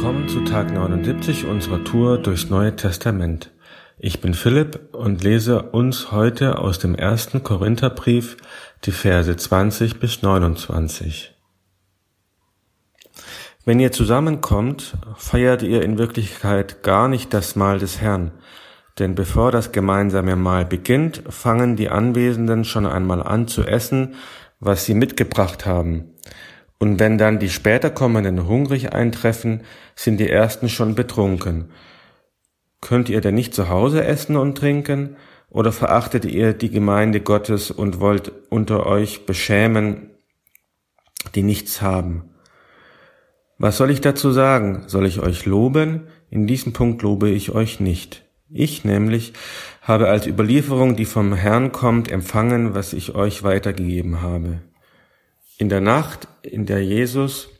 Willkommen zu Tag 79 unserer Tour durchs Neue Testament. Ich bin Philipp und lese uns heute aus dem ersten Korintherbrief die Verse 20 bis 29. Wenn ihr zusammenkommt, feiert ihr in Wirklichkeit gar nicht das Mahl des Herrn, denn bevor das gemeinsame Mahl beginnt, fangen die Anwesenden schon einmal an zu essen, was sie mitgebracht haben. Und wenn dann die später kommenden hungrig eintreffen, sind die ersten schon betrunken. Könnt ihr denn nicht zu Hause essen und trinken? Oder verachtet ihr die Gemeinde Gottes und wollt unter euch beschämen, die nichts haben? Was soll ich dazu sagen? Soll ich euch loben? In diesem Punkt lobe ich euch nicht. Ich nämlich habe als Überlieferung, die vom Herrn kommt, empfangen, was ich euch weitergegeben habe. In der Nacht, in der Jesus,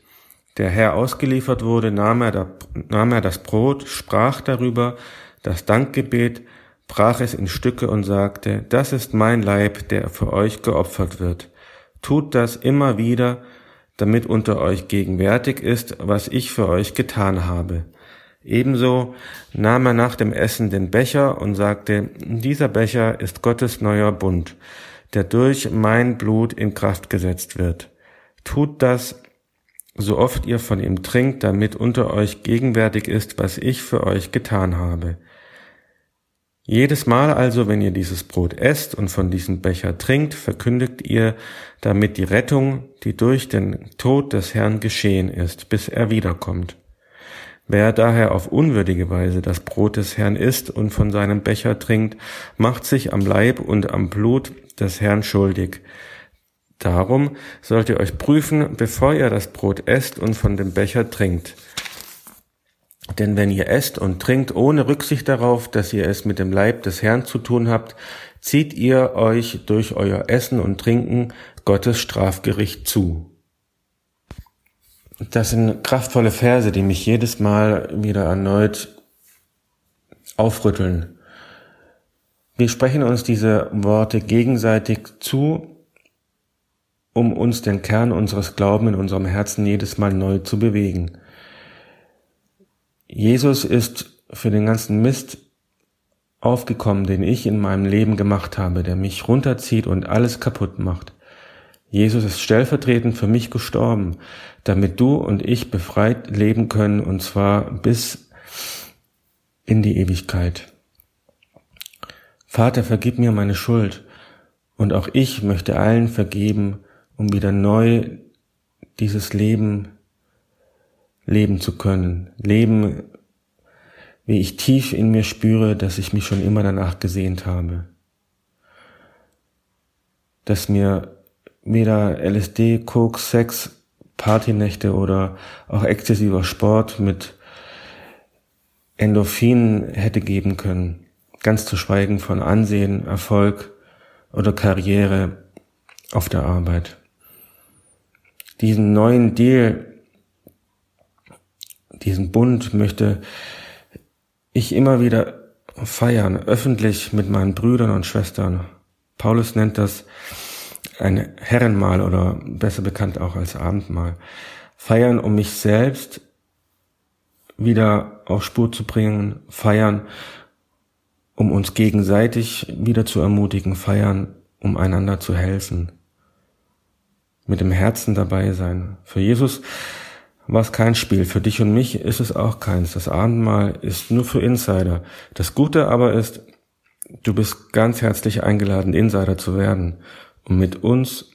der Herr ausgeliefert wurde, nahm er, nahm er das Brot, sprach darüber, das Dankgebet, brach es in Stücke und sagte, das ist mein Leib, der für euch geopfert wird. Tut das immer wieder, damit unter euch gegenwärtig ist, was ich für euch getan habe. Ebenso nahm er nach dem Essen den Becher und sagte, dieser Becher ist Gottes neuer Bund, der durch mein Blut in Kraft gesetzt wird. Tut das, so oft ihr von ihm trinkt, damit unter euch gegenwärtig ist, was ich für euch getan habe. Jedes Mal also, wenn ihr dieses Brot esst und von diesem Becher trinkt, verkündigt ihr damit die Rettung, die durch den Tod des Herrn geschehen ist, bis er wiederkommt. Wer daher auf unwürdige Weise das Brot des Herrn isst und von seinem Becher trinkt, macht sich am Leib und am Blut des Herrn schuldig. Darum sollt ihr euch prüfen, bevor ihr das Brot esst und von dem Becher trinkt. Denn wenn ihr esst und trinkt ohne Rücksicht darauf, dass ihr es mit dem Leib des Herrn zu tun habt, zieht ihr euch durch euer Essen und Trinken Gottes Strafgericht zu. Das sind kraftvolle Verse, die mich jedes Mal wieder erneut aufrütteln. Wir sprechen uns diese Worte gegenseitig zu um uns den Kern unseres Glauben in unserem Herzen jedes Mal neu zu bewegen. Jesus ist für den ganzen Mist aufgekommen, den ich in meinem Leben gemacht habe, der mich runterzieht und alles kaputt macht. Jesus ist stellvertretend für mich gestorben, damit du und ich befreit leben können, und zwar bis in die Ewigkeit. Vater, vergib mir meine Schuld, und auch ich möchte allen vergeben, um wieder neu dieses Leben leben zu können. Leben, wie ich tief in mir spüre, dass ich mich schon immer danach gesehnt habe. Dass mir weder LSD, Koks, Sex, Partynächte oder auch exzessiver Sport mit Endorphinen hätte geben können. Ganz zu schweigen von Ansehen, Erfolg oder Karriere auf der Arbeit diesen neuen Deal, diesen Bund möchte ich immer wieder feiern, öffentlich mit meinen Brüdern und Schwestern. Paulus nennt das ein Herrenmahl oder besser bekannt auch als Abendmahl. Feiern, um mich selbst wieder auf Spur zu bringen, feiern, um uns gegenseitig wieder zu ermutigen, feiern, um einander zu helfen mit dem Herzen dabei sein. Für Jesus war es kein Spiel, für dich und mich ist es auch keins. Das Abendmahl ist nur für Insider. Das Gute aber ist, du bist ganz herzlich eingeladen, Insider zu werden, um mit uns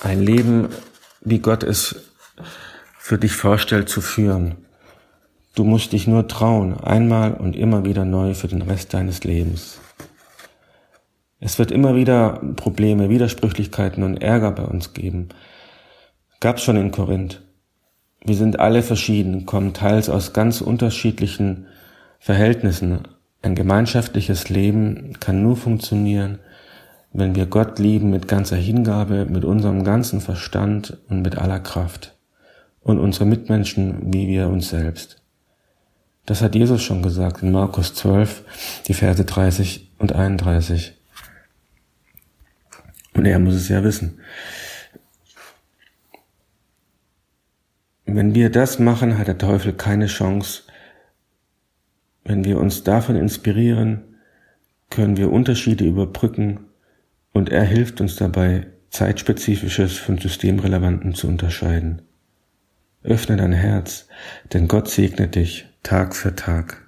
ein Leben, wie Gott es für dich vorstellt, zu führen. Du musst dich nur trauen, einmal und immer wieder neu für den Rest deines Lebens. Es wird immer wieder Probleme, Widersprüchlichkeiten und Ärger bei uns geben. Gab's schon in Korinth. Wir sind alle verschieden, kommen teils aus ganz unterschiedlichen Verhältnissen. Ein gemeinschaftliches Leben kann nur funktionieren, wenn wir Gott lieben mit ganzer Hingabe, mit unserem ganzen Verstand und mit aller Kraft. Und unsere Mitmenschen wie wir uns selbst. Das hat Jesus schon gesagt in Markus 12, die Verse 30 und 31. Und er muss es ja wissen. wenn wir das machen, hat der Teufel keine Chance. Wenn wir uns davon inspirieren, können wir Unterschiede überbrücken und er hilft uns dabei, zeitspezifisches von systemrelevanten zu unterscheiden. Öffne dein Herz, denn Gott segnet dich Tag für Tag.